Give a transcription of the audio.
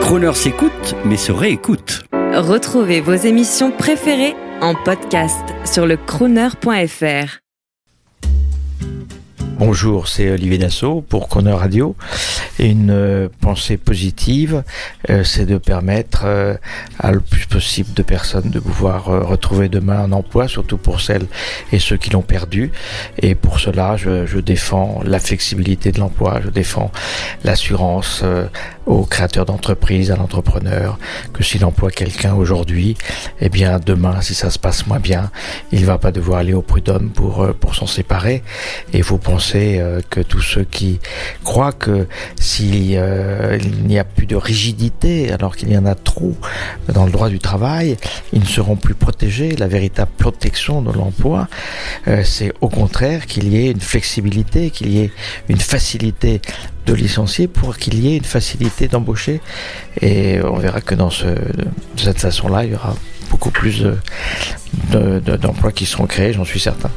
Croner s'écoute, mais se réécoute. Retrouvez vos émissions préférées en podcast sur le crooner.fr. Bonjour, c'est Olivier Dassault pour Croner Radio. Une euh, pensée positive, euh, c'est de permettre euh, à le plus possible de personnes de pouvoir retrouver demain un emploi, surtout pour celles et ceux qui l'ont perdu. Et pour cela, je, je défends la flexibilité de l'emploi, je défends l'assurance aux créateurs d'entreprises, à l'entrepreneur, que s'il emploie quelqu'un aujourd'hui, eh bien demain, si ça se passe moins bien, il va pas devoir aller au prud'homme pour euh, pour s'en séparer. Et vous pensez euh, que tous ceux qui croient que s'il euh, n'y a plus de rigidité, alors qu'il y en a trop dans le droit du travail, ils ne seront plus protégés. La véritable protection de l'emploi, c'est au contraire qu'il y ait une flexibilité, qu'il y ait une facilité de licencier pour qu'il y ait une facilité d'embaucher. Et on verra que dans de cette façon-là, il y aura beaucoup plus d'emplois qui seront créés, j'en suis certain.